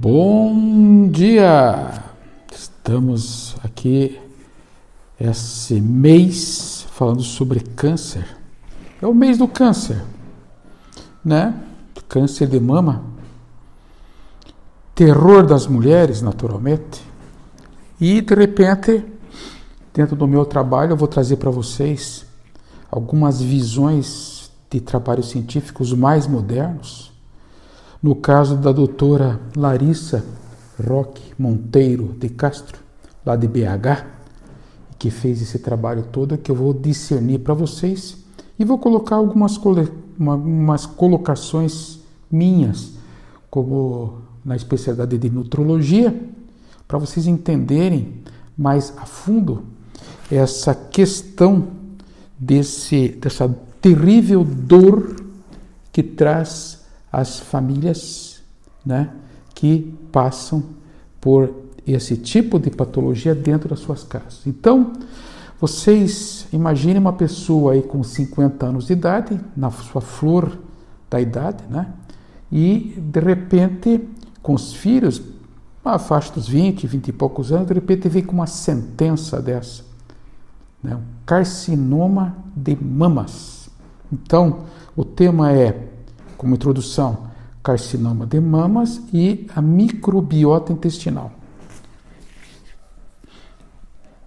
Bom dia! Estamos aqui esse mês falando sobre câncer. É o mês do câncer, né? Câncer de mama. Terror das mulheres, naturalmente. E de repente, dentro do meu trabalho, eu vou trazer para vocês algumas visões de trabalhos científicos mais modernos. No caso da doutora Larissa Roque Monteiro de Castro, lá de BH, que fez esse trabalho todo, que eu vou discernir para vocês e vou colocar algumas, algumas colocações minhas, como na especialidade de nutrologia, para vocês entenderem mais a fundo essa questão desse, dessa terrível dor que traz as famílias né, que passam por esse tipo de patologia dentro das suas casas. Então, vocês imaginem uma pessoa aí com 50 anos de idade, na sua flor da idade, né? E de repente, com os filhos, a faixa dos 20, 20 e poucos anos, de repente vem com uma sentença dessa. Né? Um carcinoma de mamas. Então, o tema é, como introdução, carcinoma de mamas e a microbiota intestinal.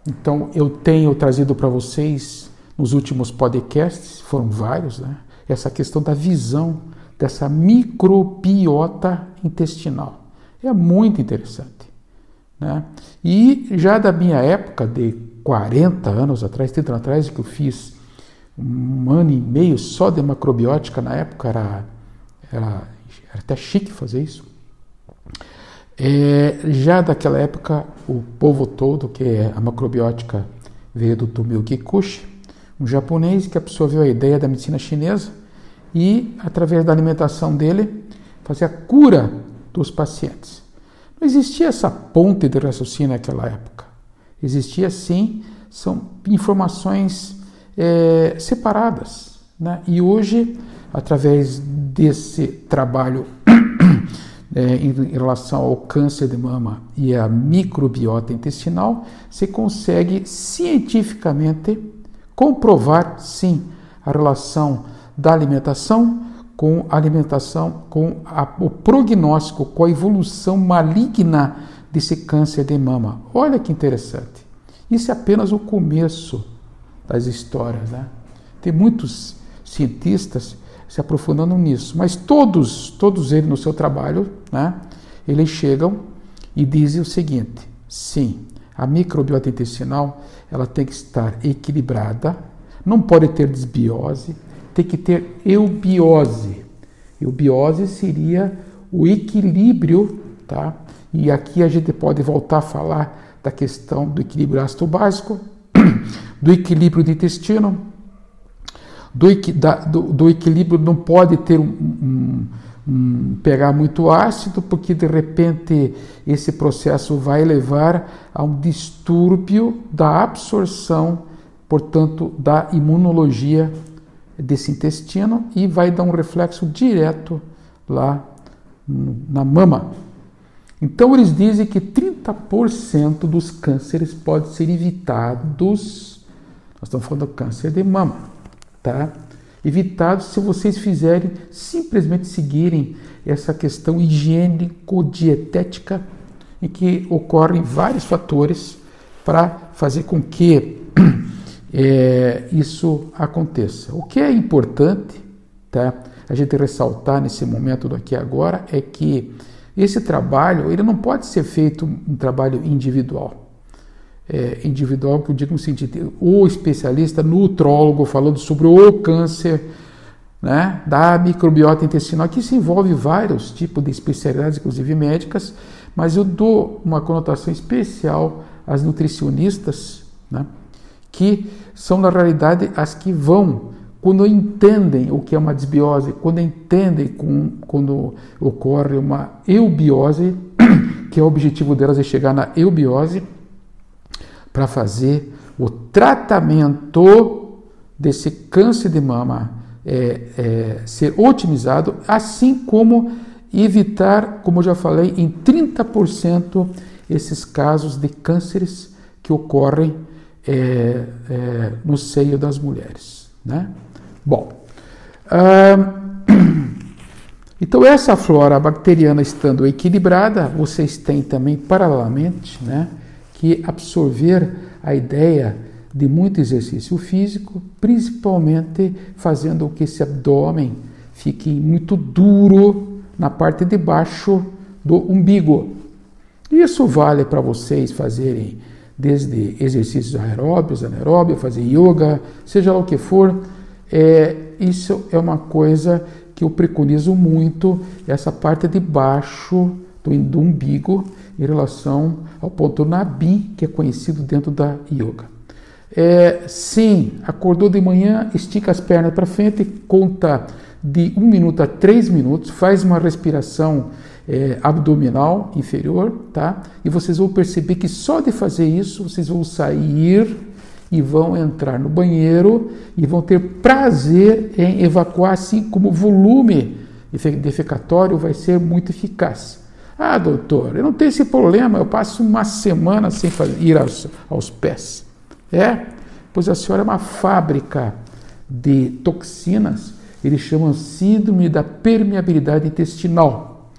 Então, eu tenho trazido para vocês nos últimos podcasts, foram vários, né? Essa questão da visão dessa microbiota intestinal. É muito interessante. Né? E já da minha época, de 40 anos atrás, 30 anos atrás, que eu fiz um ano e meio só de macrobiótica, na época era, era, era até chique fazer isso. É, já daquela época, o povo todo, que é a macrobiótica, veio do Tomio Kikuchi, um japonês que absorveu a ideia da medicina chinesa e, através da alimentação dele, fazia a cura dos pacientes. Não existia essa ponte de raciocínio naquela época. Existia sim, são informações é, separadas. Né? E hoje, através desse trabalho é, em relação ao câncer de mama e à microbiota intestinal, se consegue cientificamente comprovar, sim, a relação da alimentação com a alimentação, com a, o prognóstico, com a evolução maligna desse câncer de mama. Olha que interessante. Isso é apenas o começo das histórias. Né? Tem muitos cientistas se aprofundando nisso. Mas todos, todos eles no seu trabalho, né, eles chegam e dizem o seguinte: sim, a microbiota intestinal ela tem que estar equilibrada, não pode ter desbiose, tem que ter eubiose. Eubiose seria o equilíbrio, tá? E aqui a gente pode voltar a falar da questão do equilíbrio ácido básico, do equilíbrio do intestino, do, da, do, do equilíbrio não pode ter um, um, um, pegar muito ácido, porque de repente esse processo vai levar a um distúrbio da absorção, portanto, da imunologia desse intestino e vai dar um reflexo direto lá na mama. Então eles dizem que 30% dos cânceres podem ser evitados. Nós estamos falando do câncer de mama tá? Evitado se vocês fizerem simplesmente seguirem essa questão higiênico-dietética em que ocorrem vários fatores para fazer com que é, isso aconteça. O que é importante, tá? A gente ressaltar nesse momento daqui agora é que esse trabalho ele não pode ser feito um trabalho individual é, individual, que eu digo no sentido, o especialista nutrólogo falando sobre o câncer né, da microbiota intestinal, que se envolve vários tipos de especialidades, inclusive médicas, mas eu dou uma conotação especial às nutricionistas, né, que são na realidade as que vão, quando entendem o que é uma desbiose, quando entendem com, quando ocorre uma eubiose, que é o objetivo delas é chegar na eubiose, para fazer o tratamento desse câncer de mama é, é, ser otimizado, assim como evitar, como eu já falei, em 30% esses casos de cânceres que ocorrem é, é, no seio das mulheres. Né? Bom, então essa flora bacteriana estando equilibrada, vocês têm também paralelamente né, que absorver a ideia de muito exercício físico, principalmente fazendo com que esse abdômen fique muito duro na parte de baixo do umbigo. Isso vale para vocês fazerem desde exercícios aeróbios, anaeróbios, fazer yoga, seja lá o que for. É, isso é uma coisa que eu preconizo muito, essa parte de baixo do, do umbigo em relação ao ponto nabi, que é conhecido dentro da yoga. É, sim, acordou de manhã, estica as pernas para frente, conta de um minuto a três minutos, faz uma respiração é, abdominal inferior, tá? E vocês vão perceber que só de fazer isso vocês vão sair e vão entrar no banheiro e vão ter prazer em evacuar, assim como o volume defecatório vai ser muito eficaz. Ah, doutor, eu não tenho esse problema, eu passo uma semana sem ir aos, aos pés. É? Pois a senhora é uma fábrica de toxinas, eles chamam síndrome da permeabilidade intestinal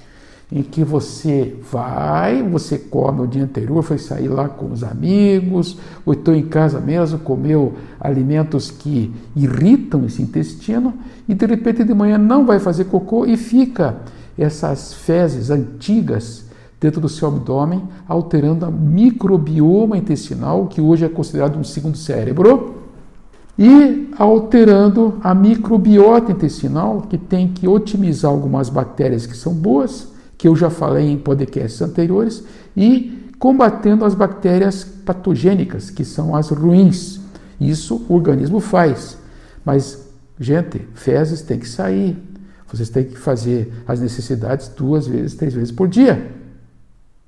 em que você vai, você come o dia anterior, foi sair lá com os amigos, ou estou em casa mesmo, comeu alimentos que irritam esse intestino, e de repente de manhã não vai fazer cocô e fica essas fezes antigas dentro do seu abdômen, alterando a microbioma intestinal, que hoje é considerado um segundo cérebro, e alterando a microbiota intestinal, que tem que otimizar algumas bactérias que são boas que eu já falei em podcasts anteriores, e combatendo as bactérias patogênicas, que são as ruins. Isso o organismo faz. Mas, gente, fezes tem que sair. Vocês têm que fazer as necessidades duas vezes, três vezes por dia.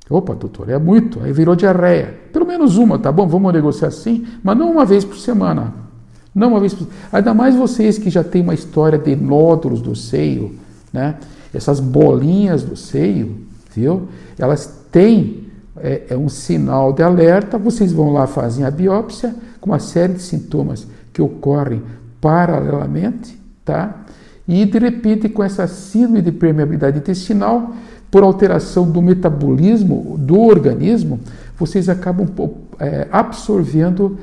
Opa, doutor, é muito. Aí virou diarreia. Pelo menos uma, tá bom? Vamos negociar assim, mas não uma vez por semana. Não uma vez por Ainda mais vocês que já têm uma história de nódulos do seio, né? essas bolinhas do seio, viu? Elas têm é, é, um sinal de alerta. Vocês vão lá, fazem a biópsia com uma série de sintomas que ocorrem paralelamente, tá? E de repente, com essa síndrome de permeabilidade intestinal, por alteração do metabolismo do organismo, vocês acabam é, absorvendo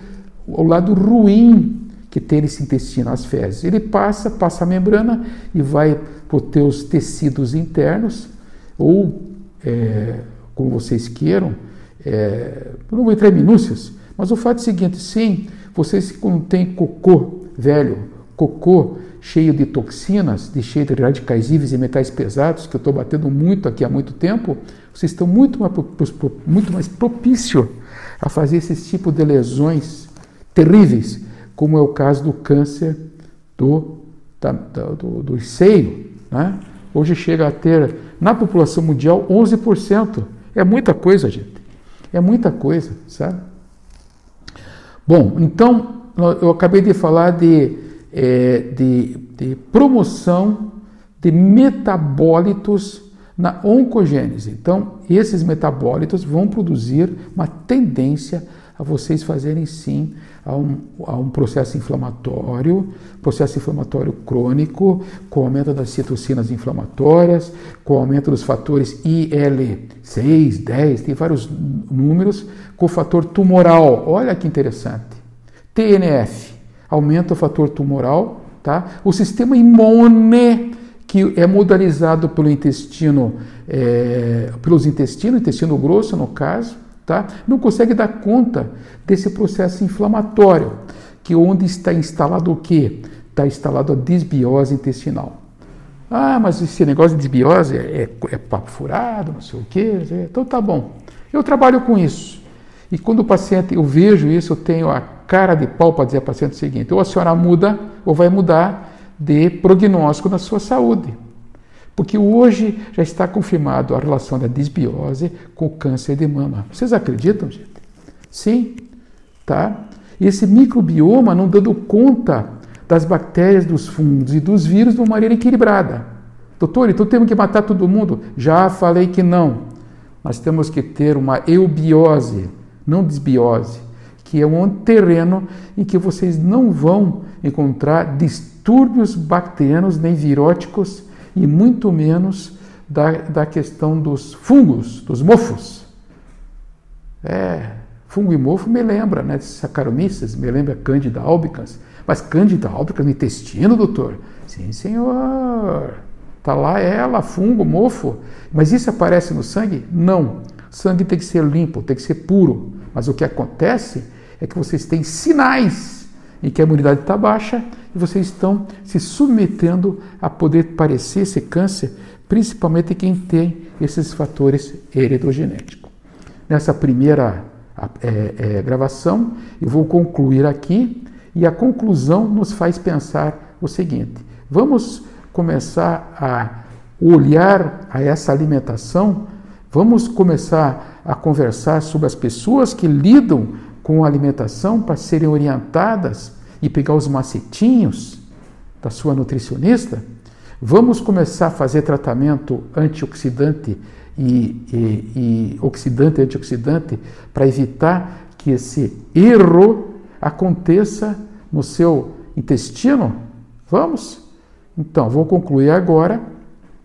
o lado ruim que tem esse intestino, as fezes. Ele passa, passa a membrana e vai para os teus tecidos internos, ou é, como vocês queiram, é, não vou entrar em minúcias, mas o fato é o seguinte, sim, vocês quando tem cocô velho, cocô cheio de toxinas, de cheio de radicais livres e metais pesados, que eu estou batendo muito aqui há muito tempo, vocês estão muito mais, muito mais propício a fazer esse tipo de lesões terríveis como é o caso do câncer do, da, do, do seio. Né? Hoje chega a ter, na população mundial, 11%. É muita coisa, gente. É muita coisa, sabe? Bom, então, eu acabei de falar de, é, de, de promoção de metabólitos na oncogênese. Então, esses metabólitos vão produzir uma tendência a vocês fazerem sim a um, a um processo inflamatório, processo inflamatório crônico, com aumento das citocinas inflamatórias, com aumento dos fatores IL6, 10, tem vários números, com o fator tumoral. Olha que interessante. TNF, aumenta o fator tumoral, tá? O sistema imune que é modalizado pelo intestino, é, pelos intestinos, intestino grosso no caso, tá? não consegue dar conta desse processo inflamatório, que onde está instalado o quê? Está instalado a desbiose intestinal. Ah, mas esse negócio de desbiose é, é, é papo furado, não sei o quê. Então tá bom. Eu trabalho com isso. E quando o paciente, eu vejo isso, eu tenho a cara de pau para dizer ao paciente o seguinte: ou a senhora muda, ou vai mudar de prognóstico na sua saúde. Porque hoje já está confirmado a relação da disbiose com o câncer de mama. Vocês acreditam, gente? Sim, tá? E esse microbioma não dando conta das bactérias, dos fungos e dos vírus de uma maneira equilibrada. Doutor, então temos que matar todo mundo? Já falei que não. Nós temos que ter uma eubiose, não desbiose, que é um terreno em que vocês não vão encontrar distúrbios bacterianos nem viróticos e muito menos da, da questão dos fungos, dos mofos. É, fungo e mofo me lembra, né, Saccharomyces, me lembra Candida albicans. Mas Candida albicans no intestino, doutor? Sim, senhor. Está lá ela, fungo, mofo. Mas isso aparece no sangue? Não. sangue tem que ser limpo, tem que ser puro. Mas o que acontece é que vocês têm sinais em que a imunidade está baixa e vocês estão se submetendo a poder parecer esse câncer, principalmente quem tem esses fatores heretogenéticos. Nessa primeira é, é, gravação, eu vou concluir aqui e a conclusão nos faz pensar o seguinte: vamos começar a olhar a essa alimentação, vamos começar a conversar sobre as pessoas que lidam com alimentação para serem orientadas e pegar os macetinhos da sua nutricionista? Vamos começar a fazer tratamento antioxidante e, e, e oxidante antioxidante para evitar que esse erro aconteça no seu intestino? Vamos? Então, vou concluir agora,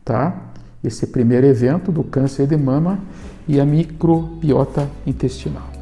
tá? Esse primeiro evento do câncer de mama e a microbiota intestinal.